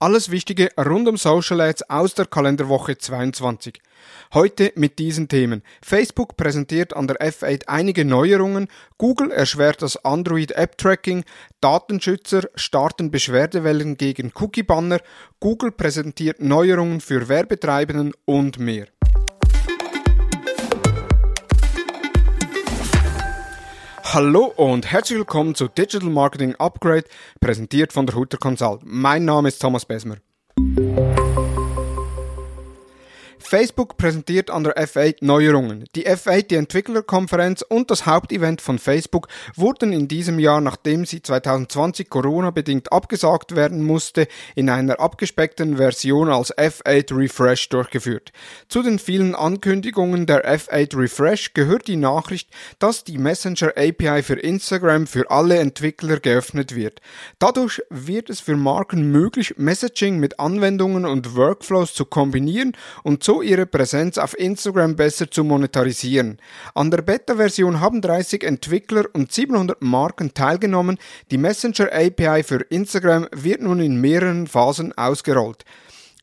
Alles Wichtige rund um Social Ads aus der Kalenderwoche 22. Heute mit diesen Themen. Facebook präsentiert an der F8 einige Neuerungen, Google erschwert das Android App Tracking, Datenschützer starten Beschwerdewellen gegen Cookie-Banner, Google präsentiert Neuerungen für Werbetreibenden und mehr. Hallo und herzlich willkommen zu Digital Marketing Upgrade, präsentiert von der Hutter Consult. Mein Name ist Thomas Besmer. Facebook präsentiert an der F8 Neuerungen. Die F8, die Entwicklerkonferenz und das Hauptevent von Facebook wurden in diesem Jahr, nachdem sie 2020 Corona-bedingt abgesagt werden musste, in einer abgespeckten Version als F8 Refresh durchgeführt. Zu den vielen Ankündigungen der F8 Refresh gehört die Nachricht, dass die Messenger API für Instagram für alle Entwickler geöffnet wird. Dadurch wird es für Marken möglich, Messaging mit Anwendungen und Workflows zu kombinieren und so ihre Präsenz auf Instagram besser zu monetarisieren. An der Beta-Version haben 30 Entwickler und 700 Marken teilgenommen. Die Messenger API für Instagram wird nun in mehreren Phasen ausgerollt.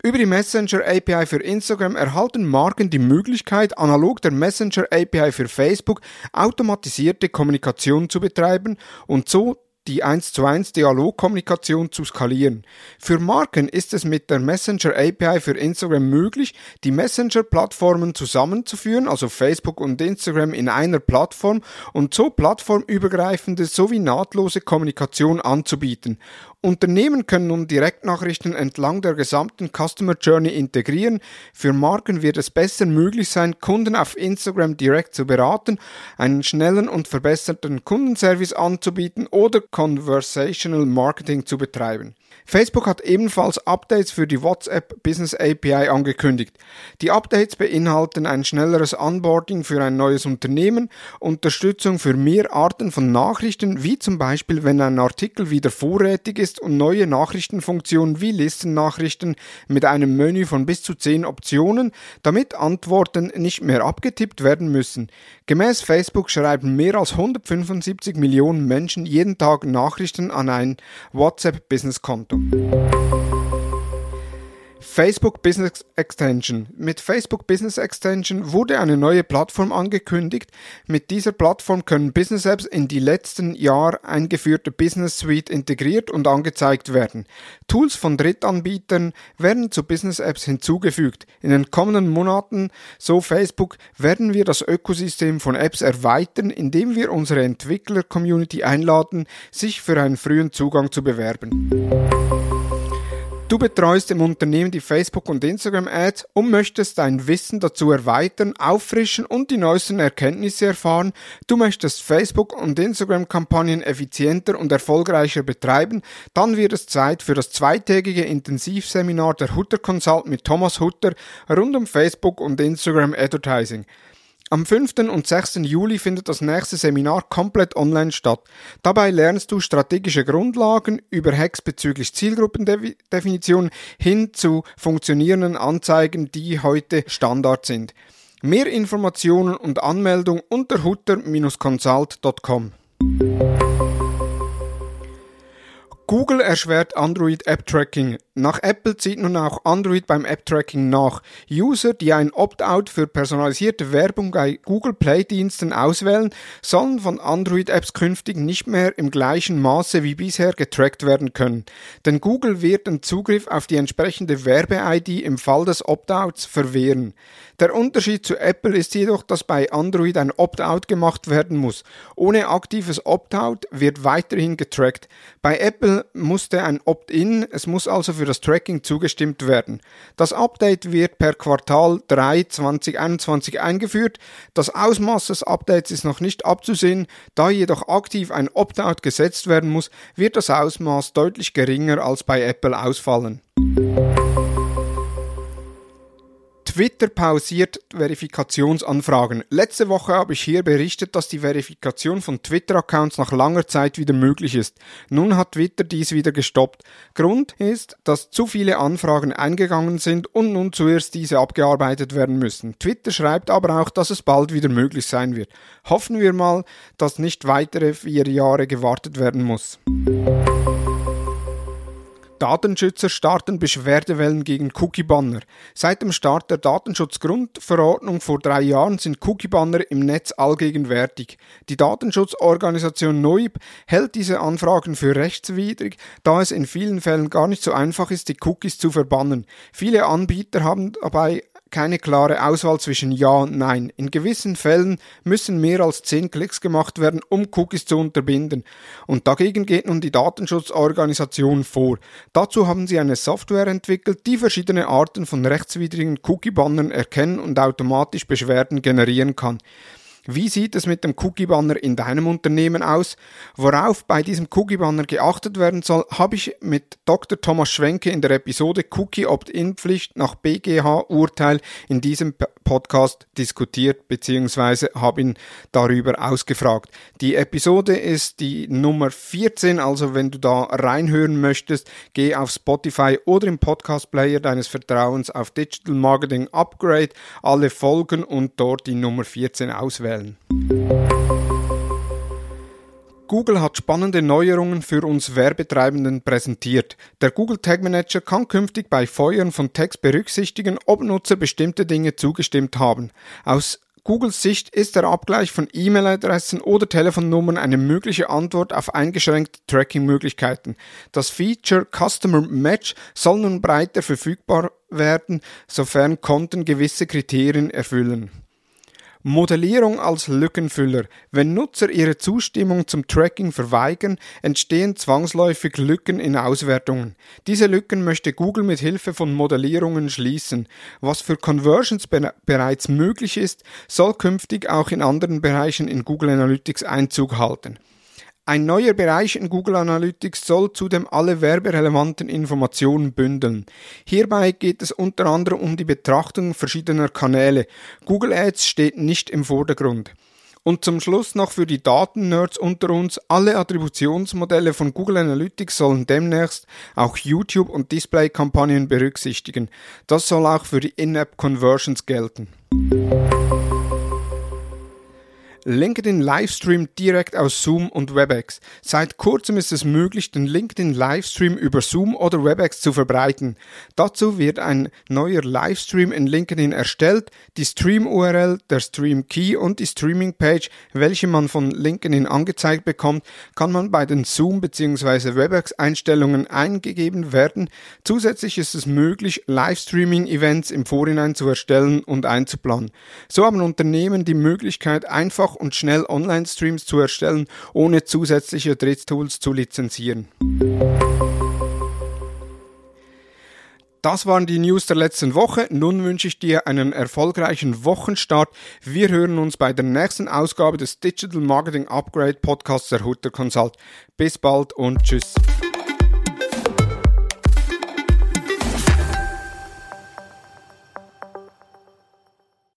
Über die Messenger API für Instagram erhalten Marken die Möglichkeit, analog der Messenger API für Facebook automatisierte Kommunikation zu betreiben und so die 1 zu 1 Dialogkommunikation zu skalieren. Für Marken ist es mit der Messenger API für Instagram möglich, die Messenger-Plattformen zusammenzuführen, also Facebook und Instagram in einer Plattform und so plattformübergreifende sowie nahtlose Kommunikation anzubieten. Unternehmen können nun Direktnachrichten entlang der gesamten Customer Journey integrieren. Für Marken wird es besser möglich sein, Kunden auf Instagram direkt zu beraten, einen schnellen und verbesserten Kundenservice anzubieten oder Conversational Marketing zu betreiben. Facebook hat ebenfalls Updates für die WhatsApp Business API angekündigt. Die Updates beinhalten ein schnelleres Onboarding für ein neues Unternehmen, Unterstützung für mehr Arten von Nachrichten, wie zum Beispiel wenn ein Artikel wieder vorrätig ist und neue Nachrichtenfunktionen wie Listennachrichten mit einem Menü von bis zu 10 Optionen, damit Antworten nicht mehr abgetippt werden müssen. Gemäß Facebook schreiben mehr als 175 Millionen Menschen jeden Tag Nachrichten an ein WhatsApp-Business-Konto. Facebook Business Extension. Mit Facebook Business Extension wurde eine neue Plattform angekündigt. Mit dieser Plattform können Business Apps in die letzten Jahr eingeführte Business Suite integriert und angezeigt werden. Tools von Drittanbietern werden zu Business Apps hinzugefügt. In den kommenden Monaten, so Facebook, werden wir das Ökosystem von Apps erweitern, indem wir unsere Entwickler-Community einladen, sich für einen frühen Zugang zu bewerben. Du betreust im Unternehmen die Facebook- und Instagram-Ads und möchtest dein Wissen dazu erweitern, auffrischen und die neuesten Erkenntnisse erfahren. Du möchtest Facebook- und Instagram-Kampagnen effizienter und erfolgreicher betreiben. Dann wird es Zeit für das zweitägige Intensivseminar der Hutter Consult mit Thomas Hutter rund um Facebook und Instagram Advertising. Am 5. und 6. Juli findet das nächste Seminar komplett online statt. Dabei lernst du strategische Grundlagen über Hacks bezüglich Zielgruppendefinition hin zu funktionierenden Anzeigen, die heute Standard sind. Mehr Informationen und Anmeldung unter hutter-consult.com. Google erschwert Android App Tracking. Nach Apple zieht nun auch Android beim App Tracking nach. User, die ein Opt-out für personalisierte Werbung bei Google Play Diensten auswählen, sollen von Android Apps künftig nicht mehr im gleichen Maße wie bisher getrackt werden können. Denn Google wird den Zugriff auf die entsprechende Werbe-ID im Fall des Opt-outs verwehren. Der Unterschied zu Apple ist jedoch, dass bei Android ein Opt-out gemacht werden muss. Ohne aktives Opt-out wird weiterhin getrackt. Bei Apple musste ein Opt-in, es muss also für das Tracking zugestimmt werden. Das Update wird per Quartal 3 2021 eingeführt. Das Ausmaß des Updates ist noch nicht abzusehen, da jedoch aktiv ein Opt-out gesetzt werden muss, wird das Ausmaß deutlich geringer als bei Apple ausfallen. Twitter pausiert Verifikationsanfragen. Letzte Woche habe ich hier berichtet, dass die Verifikation von Twitter-Accounts nach langer Zeit wieder möglich ist. Nun hat Twitter dies wieder gestoppt. Grund ist, dass zu viele Anfragen eingegangen sind und nun zuerst diese abgearbeitet werden müssen. Twitter schreibt aber auch, dass es bald wieder möglich sein wird. Hoffen wir mal, dass nicht weitere vier Jahre gewartet werden muss. Datenschützer starten Beschwerdewellen gegen Cookie-Banner. Seit dem Start der Datenschutzgrundverordnung vor drei Jahren sind Cookie-Banner im Netz allgegenwärtig. Die Datenschutzorganisation NOIB hält diese Anfragen für rechtswidrig, da es in vielen Fällen gar nicht so einfach ist, die Cookies zu verbannen. Viele Anbieter haben dabei keine klare Auswahl zwischen Ja und Nein. In gewissen Fällen müssen mehr als zehn Klicks gemacht werden, um Cookies zu unterbinden. Und dagegen geht nun die Datenschutzorganisation vor. Dazu haben sie eine Software entwickelt, die verschiedene Arten von rechtswidrigen Cookie-Bannern erkennen und automatisch Beschwerden generieren kann. Wie sieht es mit dem Cookie-Banner in deinem Unternehmen aus? Worauf bei diesem Cookie-Banner geachtet werden soll, habe ich mit Dr. Thomas Schwenke in der Episode Cookie Opt-in-Pflicht nach BGH-Urteil in diesem Podcast diskutiert bzw. habe ihn darüber ausgefragt. Die Episode ist die Nummer 14, also wenn du da reinhören möchtest, geh auf Spotify oder im Podcast-Player deines Vertrauens auf Digital Marketing Upgrade, alle Folgen und dort die Nummer 14 auswählen wählen. Google hat spannende Neuerungen für uns Werbetreibenden präsentiert. Der Google Tag Manager kann künftig bei Feuern von Tags berücksichtigen, ob Nutzer bestimmte Dinge zugestimmt haben. Aus Googles Sicht ist der Abgleich von E-Mail-Adressen oder Telefonnummern eine mögliche Antwort auf eingeschränkte Tracking-Möglichkeiten. Das Feature Customer Match soll nun breiter verfügbar werden, sofern Konten gewisse Kriterien erfüllen. Modellierung als Lückenfüller. Wenn Nutzer ihre Zustimmung zum Tracking verweigern, entstehen zwangsläufig Lücken in Auswertungen. Diese Lücken möchte Google mit Hilfe von Modellierungen schließen. Was für Conversions be bereits möglich ist, soll künftig auch in anderen Bereichen in Google Analytics Einzug halten. Ein neuer Bereich in Google Analytics soll zudem alle werberelevanten Informationen bündeln. Hierbei geht es unter anderem um die Betrachtung verschiedener Kanäle. Google Ads steht nicht im Vordergrund. Und zum Schluss noch für die Daten-Nerds unter uns, alle Attributionsmodelle von Google Analytics sollen demnächst auch YouTube und Display-Kampagnen berücksichtigen. Das soll auch für die In-App Conversions gelten. LinkedIn Livestream direkt aus Zoom und WebEx. Seit kurzem ist es möglich, den LinkedIn Livestream über Zoom oder WebEx zu verbreiten. Dazu wird ein neuer Livestream in LinkedIn erstellt, die Stream-URL, der Stream-Key und die Streaming-Page, welche man von LinkedIn angezeigt bekommt, kann man bei den Zoom bzw. WebEx-Einstellungen eingegeben werden. Zusätzlich ist es möglich, Livestreaming-Events im Vorhinein zu erstellen und einzuplanen. So haben Unternehmen die Möglichkeit, und schnell Online-Streams zu erstellen, ohne zusätzliche Dritttools zu lizenzieren. Das waren die News der letzten Woche. Nun wünsche ich dir einen erfolgreichen Wochenstart. Wir hören uns bei der nächsten Ausgabe des Digital Marketing Upgrade Podcasts der Hutter Consult. Bis bald und tschüss.